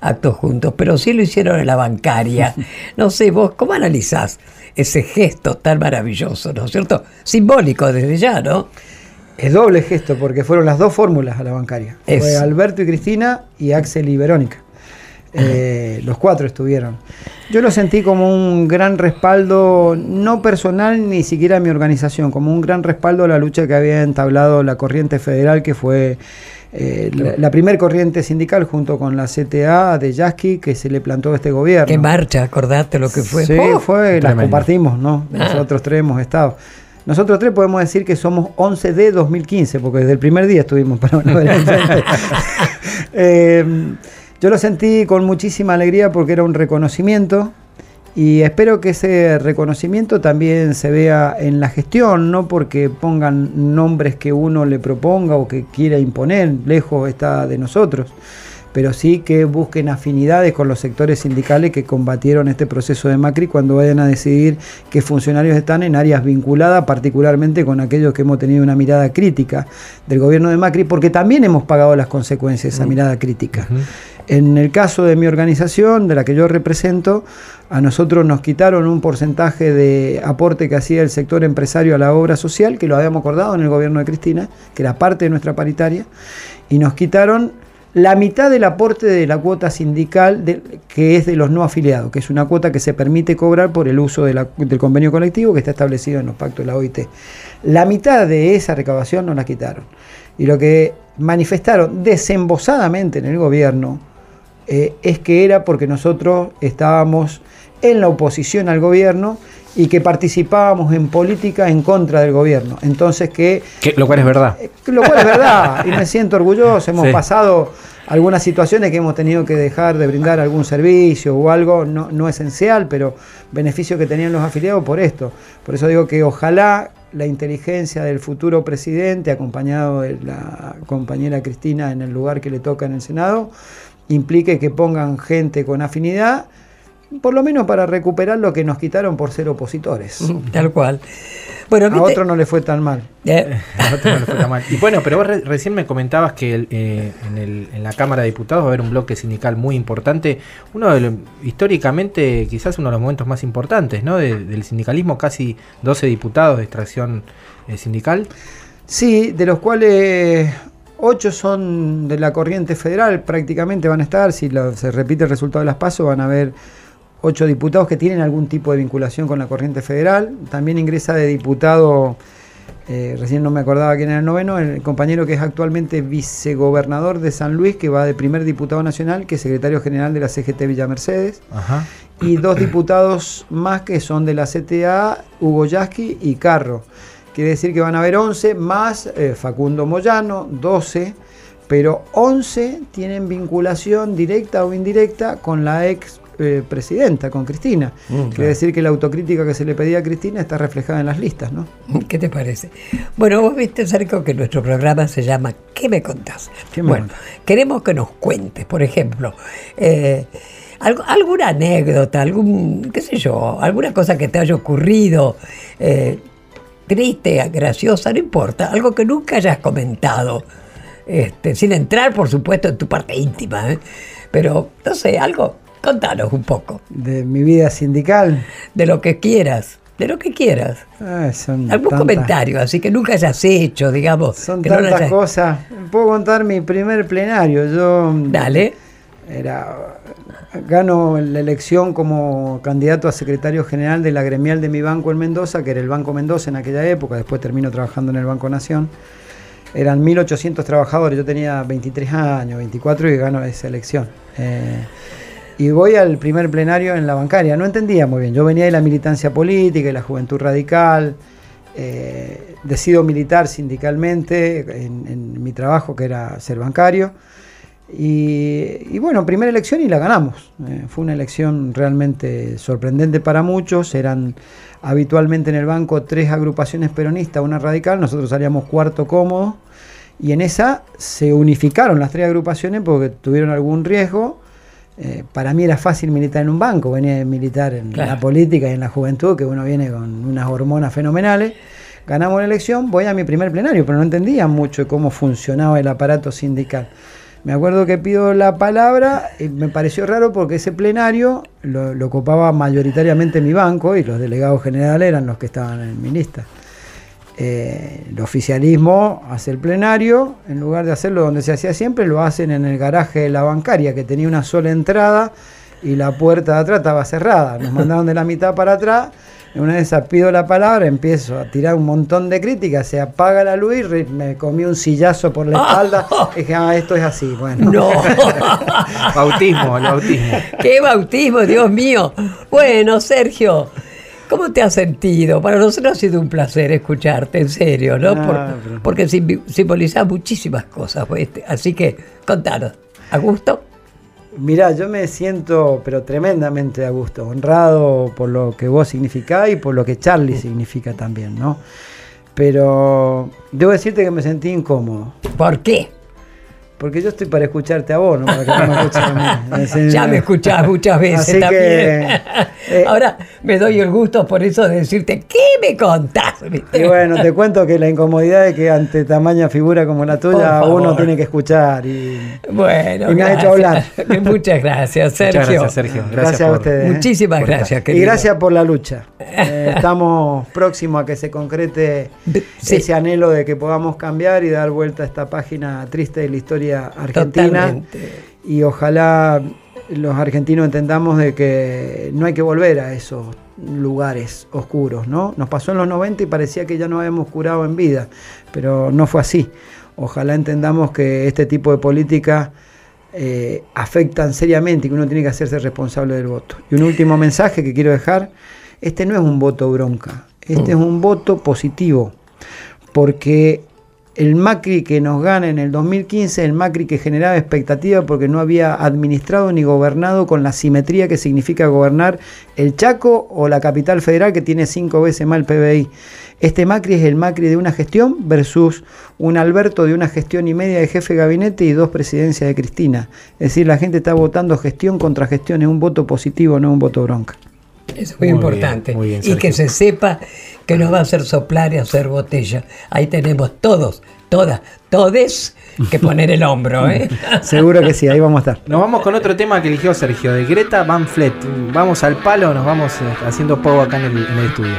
actos juntos, pero sí lo hicieron en la bancaria. No sé, vos, ¿cómo analizás ese gesto tan maravilloso, ¿no es cierto? Simbólico desde ya, ¿no? Es doble gesto porque fueron las dos fórmulas a la bancaria. Fue. Alberto y Cristina y Axel y Verónica. Eh, los cuatro estuvieron. Yo lo sentí como un gran respaldo, no personal ni siquiera a mi organización, como un gran respaldo a la lucha que había entablado la corriente federal, que fue eh, la, la primer corriente sindical junto con la CTA de Yasky que se le plantó a este gobierno. Qué marcha, acordate lo que fue. Sí, ¡Oh! fue, las Tremendo. compartimos, ¿no? Nosotros tres hemos estado. Nosotros tres podemos decir que somos 11 de 2015, porque desde el primer día estuvimos para una. Eh, yo lo sentí con muchísima alegría porque era un reconocimiento y espero que ese reconocimiento también se vea en la gestión, no porque pongan nombres que uno le proponga o que quiera imponer, lejos está de nosotros, pero sí que busquen afinidades con los sectores sindicales que combatieron este proceso de Macri cuando vayan a decidir qué funcionarios están en áreas vinculadas, particularmente con aquellos que hemos tenido una mirada crítica del gobierno de Macri, porque también hemos pagado las consecuencias de esa mirada crítica. En el caso de mi organización, de la que yo represento, a nosotros nos quitaron un porcentaje de aporte que hacía el sector empresario a la obra social, que lo habíamos acordado en el gobierno de Cristina, que era parte de nuestra paritaria, y nos quitaron la mitad del aporte de la cuota sindical que es de los no afiliados, que es una cuota que se permite cobrar por el uso del convenio colectivo que está establecido en los pactos de la OIT. La mitad de esa recaudación nos la quitaron. Y lo que manifestaron desembosadamente en el gobierno eh, es que era porque nosotros estábamos en la oposición al gobierno y que participábamos en política en contra del gobierno. Entonces que Que- lo cual es verdad. lo cual es verdad, y me siento orgulloso. Hemos Sí. pasado algunas situaciones que hemos tenido que dejar de brindar algún servicio o algo no, no esencial, pero beneficio que tenían los afiliados por esto. Por eso digo que ojalá la inteligencia del futuro presidente, acompañado de la compañera Cristina en el lugar que le toca en el Senado, implique que pongan gente con afinidad, por lo menos para recuperar lo que nos quitaron por ser opositores. Tal cual. Bueno, A otro no le fue tan mal. Eh, No te- no le fue tan mal. Y bueno, pero vos re- recién me comentabas que el, eh, en, el- en la Cámara de Diputados va a haber un bloque sindical muy importante. Uno de los, históricamente, quizás uno de los momentos más importantes, ¿no? De- del sindicalismo, casi 12 diputados de extracción eh, sindical. Sí, de los cuales ocho son de la corriente federal, prácticamente van a estar, si lo- se repite el resultado de las pasos, van a haber ocho diputados que tienen algún tipo de vinculación con la corriente federal. También ingresa de diputado, eh, recién no me acordaba quién era el noveno, el compañero que es actualmente vicegobernador de San Luis, que va de primer diputado nacional, que es secretario general de la CGT Villa Mercedes Ajá. y dos diputados más que son de la CTA, Hugo Yasky y Carro. Quiere decir que van a haber 11 más eh, Facundo Moyano, 12, pero 11 tienen vinculación directa o indirecta con la ex eh, presidenta, con Cristina. Quiere decir que la autocrítica que se le pedía a Cristina está reflejada en las listas, ¿no? ¿Qué te parece? Bueno, vos viste, Sergio, que nuestro programa se llama ¿Qué me contás? ¿Qué bueno, queremos que nos cuentes, por ejemplo, eh, algo- alguna anécdota, algún, qué sé yo, alguna cosa que te haya ocurrido, eh, triste, graciosa, no importa, algo que nunca hayas comentado, este, sin entrar, por supuesto, en tu parte íntima, ¿eh? pero, no sé, algo, contanos un poco, De mi vida sindical. de lo que quieras, de lo que quieras. Ay, son Algún tantas- comentario, así que nunca hayas hecho, digamos. Son que no tantas hayas- cosas. Puedo contar mi primer plenario. Yo Dale. era gano la elección como candidato a secretario general de la gremial de mi banco en Mendoza, que era el Banco Mendoza en aquella época, después termino trabajando en el Banco Nación. Eran 1800 trabajadores, yo tenía 23 años, 24 y gano esa elección. Eh, y voy al primer plenario en la bancaria, no entendía muy bien, yo venía de la militancia política y la juventud radical, eh, decido militar sindicalmente en, mi trabajo que era ser bancario. Y, y bueno, primera elección y la ganamos. Eh, fue una elección realmente sorprendente para muchos. Eran habitualmente en el banco tres agrupaciones peronistas, una radical. Nosotros salíamos cuarto cómodo. Y en esa se unificaron las tres agrupaciones porque tuvieron algún riesgo. Eh, para mí era fácil militar en un banco, venía de militar en Claro. la política y en la juventud, que uno viene con unas hormonas fenomenales. Ganamos la elección, voy a mi primer plenario, pero no entendía mucho cómo funcionaba el aparato sindical. Me acuerdo que pido la palabra y me pareció raro porque ese plenario lo, lo ocupaba mayoritariamente mi banco y los delegados generales eran los que estaban en mi lista. Eh, el oficialismo hace el plenario, en lugar de hacerlo donde se hacía siempre, lo hacen en el garaje de la bancaria, que tenía una sola entrada y la puerta de atrás estaba cerrada. Nos mandaron de la mitad para atrás. Una esas pido la palabra, empiezo a tirar un montón de críticas, se apaga la luz y me comí un sillazo por la espalda. Y dije, ah, esto es así. Bueno, No. Bautismo, el bautismo. ¡Qué bautismo, Dios mío! Bueno, Sergio, ¿cómo te has sentido? Para nosotros ha sido un placer escucharte, en serio, ¿no? Ah, Por- porque sim- simbolizás muchísimas cosas. pues, este, Así que, contanos. ¿A gusto? Mirá, yo me siento, pero tremendamente a gusto, honrado por lo que vos significás y por lo que Charlie significa también, ¿no? Pero debo decirte que me sentí incómodo, ¿Por qué? Porque yo estoy para escucharte a vos, no para que no me escuches a mí. Ya me escuchás muchas veces Así que, también. eh, Ahora me doy el gusto por eso de decirte, ¿qué me contás? Y bueno, te cuento que la incomodidad es que ante tamaña figura como la tuya uno tiene que escuchar y Bueno, Y me has hecho gracias. Muchas gracias, Sergio. Muchas gracias, Sergio. Gracias, Gracias, a ustedes. ¿eh? Muchísimas gracias, estar. Y querido. gracias por la lucha. Eh, estamos próximos a que se concrete Sí. ese anhelo de que podamos cambiar y dar vuelta a esta página triste de la historia argentina. Totalmente. Y ojalá los argentinos entendamos de que no hay que volver a esos lugares oscuros, ¿no? Nos pasó en los 90 y parecía que ya nos habíamos curado en vida, pero no fue así. Ojalá entendamos que este tipo de políticas eh, afectan seriamente y que uno tiene que hacerse responsable del voto. Y un último mensaje que quiero dejar, este no es un voto bronca, este es un voto positivo, porque el Macri que nos gana en el 2015, el Macri que generaba expectativa porque no había administrado ni gobernado con la simetría que significa gobernar el Chaco o la capital federal que tiene cinco veces más el PBI. Este Macri es el Macri de una gestión versus un Alberto de una gestión y media de jefe de gabinete y dos presidencias de Cristina. Es decir, la gente está votando gestión contra gestión, es un voto positivo, no un voto bronca. Eso es muy, Muy importante. bien, muy bien, y que se sepa que no va a hacer soplar y hacer botella. Ahí tenemos todos, todas, todes que poner el hombro. ¿eh? Seguro que sí, ahí vamos a estar. Nos vamos con otro tema que eligió Sergio, de Greta Van Fleet. Vamos al palo, nos vamos eh, haciendo poco acá en el, en el estudio.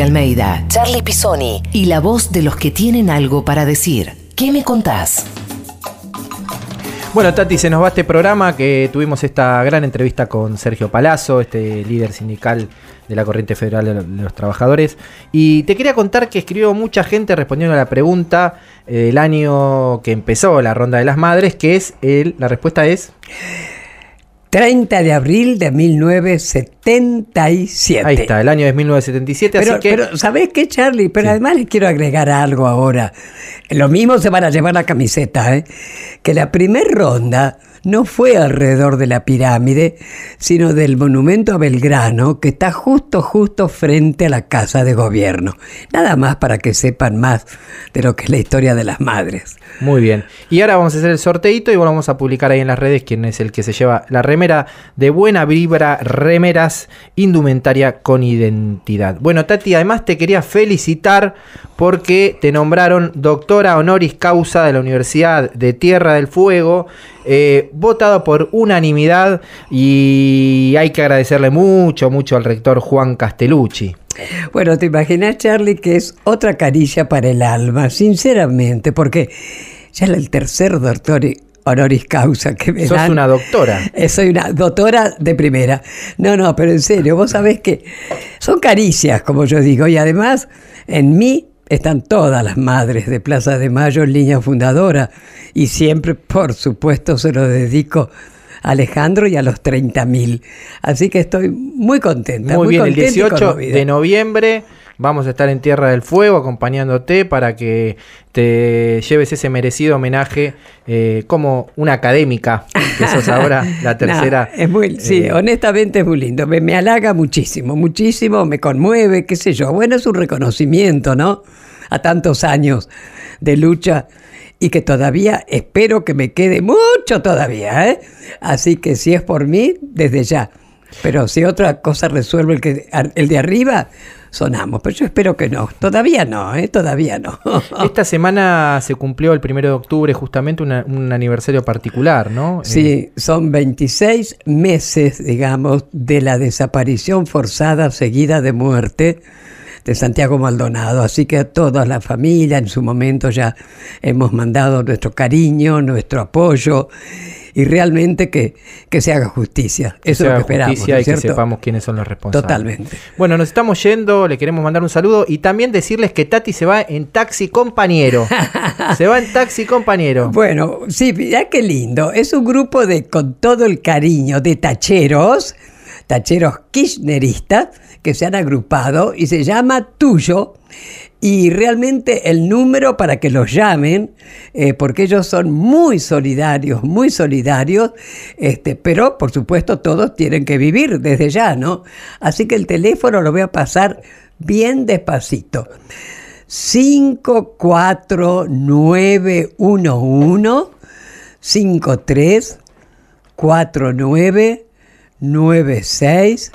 Almeida, Charlie Pisoni y la voz de los que tienen algo para decir. ¿Qué me contás? Bueno, Tati, se nos va este programa que tuvimos esta gran entrevista con Sergio Palazzo, este líder sindical de la Corriente Federal de los Trabajadores. Y te quería contar que escribió mucha gente respondiendo a la pregunta eh, el año que empezó la Ronda de las Madres, que es el, la respuesta es 30 de abril de 1977. Ahí está, el año es 1977, Pero, así que pero ¿sabés qué, Charlie? Pero además les quiero agregar algo ahora. Lo mismo se van a llevar la camiseta, ¿eh? Que la primer ronda no fue alrededor de la pirámide, sino del monumento a Belgrano, que está justo, justo frente a la casa de gobierno. Nada más para que sepan más de lo que es la historia de las madres. Muy bien. Y ahora vamos a hacer el sorteito y bueno, vamos a publicar ahí en las redes quién es el que se lleva la remera de buena vibra, remeras, indumentaria con identidad. Bueno, Tati, además te quería felicitar porque te nombraron doctora honoris causa de la Universidad de Tierra del Fuego, eh, votado por unanimidad y hay que agradecerle mucho, mucho al rector Juan Castellucci. Bueno, te imaginas, Charlie, que es otra carilla para el alma, sinceramente, porque ya el tercer doctor honoris causa que me Sos dan. una doctora. Eh, Soy una doctora de primera. No, no, pero en serio, vos sabés que son caricias, como yo digo, y además en mí están todas las madres de Plaza de Mayo en línea fundadora, y siempre, por supuesto, se lo dedico a Alejandro y a los 30.000. Así que estoy muy contenta. Muy, Muy, bien, el contenta y 18 conmovida. de noviembre vamos a estar en Tierra del Fuego acompañándote para que te lleves ese merecido homenaje eh, como una académica, que sos ahora la No, tercera. es muy, sí, eh, honestamente es muy lindo. Me, me halaga muchísimo, muchísimo, me conmueve, qué sé yo. Bueno, es un reconocimiento, ¿no? A tantos años de lucha y que todavía espero que me quede mucho todavía, ¿eh? Así que si es por mí, desde ya. Pero si otra cosa resuelve el, que, el de arriba, sonamos. Pero yo espero que no. Todavía no, ¿eh? Todavía no. Esta semana se cumplió el primero de octubre justamente una- un aniversario particular, ¿no? Eh, Sí, son 26 meses, digamos, de la desaparición forzada seguida de muerte de Santiago Maldonado. Así que a toda la familia en su momento ya hemos mandado nuestro cariño, nuestro apoyo y realmente que, que se haga justicia. que Eso es lo que esperamos. justicia ¿no y que sepamos quiénes son los responsables. Totalmente. Bueno, nos estamos yendo, le queremos mandar un saludo y también decirles que Tati se va en taxi compañero. se va en taxi compañero. Bueno, sí, ya qué lindo. Es un grupo de, con todo el cariño, de tacheros, tacheros kirchneristas, que se han agrupado y se llama Tuyo. Y realmente el número para que los llamen, eh, porque ellos son muy solidarios, muy solidarios, este, pero por supuesto todos tienen que vivir desde ya, ¿no? Así que el teléfono lo voy a pasar bien despacito. 54911 53 49 96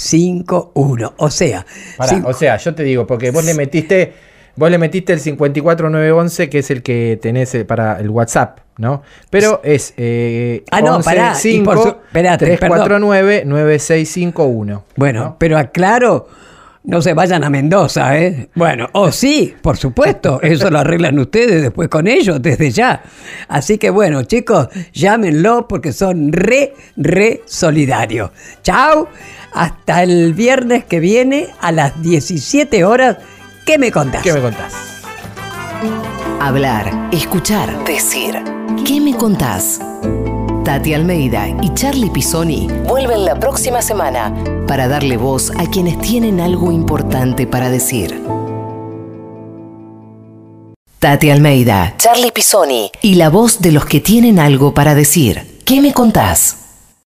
51. O sea, Pará, o sea, yo te digo, porque vos le metiste, vos le metiste el 54911, que es el que tenés eh, para el WhatsApp, ¿no? Pero es eh, Ah, no, 11 pará, y 5 por su- espérate, 349 9651. bueno, ¿no? pero aclaro, no se vayan a Mendoza, ¿eh? Bueno, o sí, por supuesto, eso lo arreglan ustedes después con ellos, desde ya. Así que bueno, chicos, llámenlo porque son re, re solidarios. Chao, hasta el viernes que viene a las 17 horas. ¿Qué me contás? ¿Qué me contás? Hablar, escuchar, decir. ¿Qué me contás? Tati Almeida y Charlie Pisoni vuelven la próxima semana para darle voz a quienes tienen algo importante para decir. Tati Almeida, Charlie Pisoni y la voz de los que tienen algo para decir. ¿Qué me contás?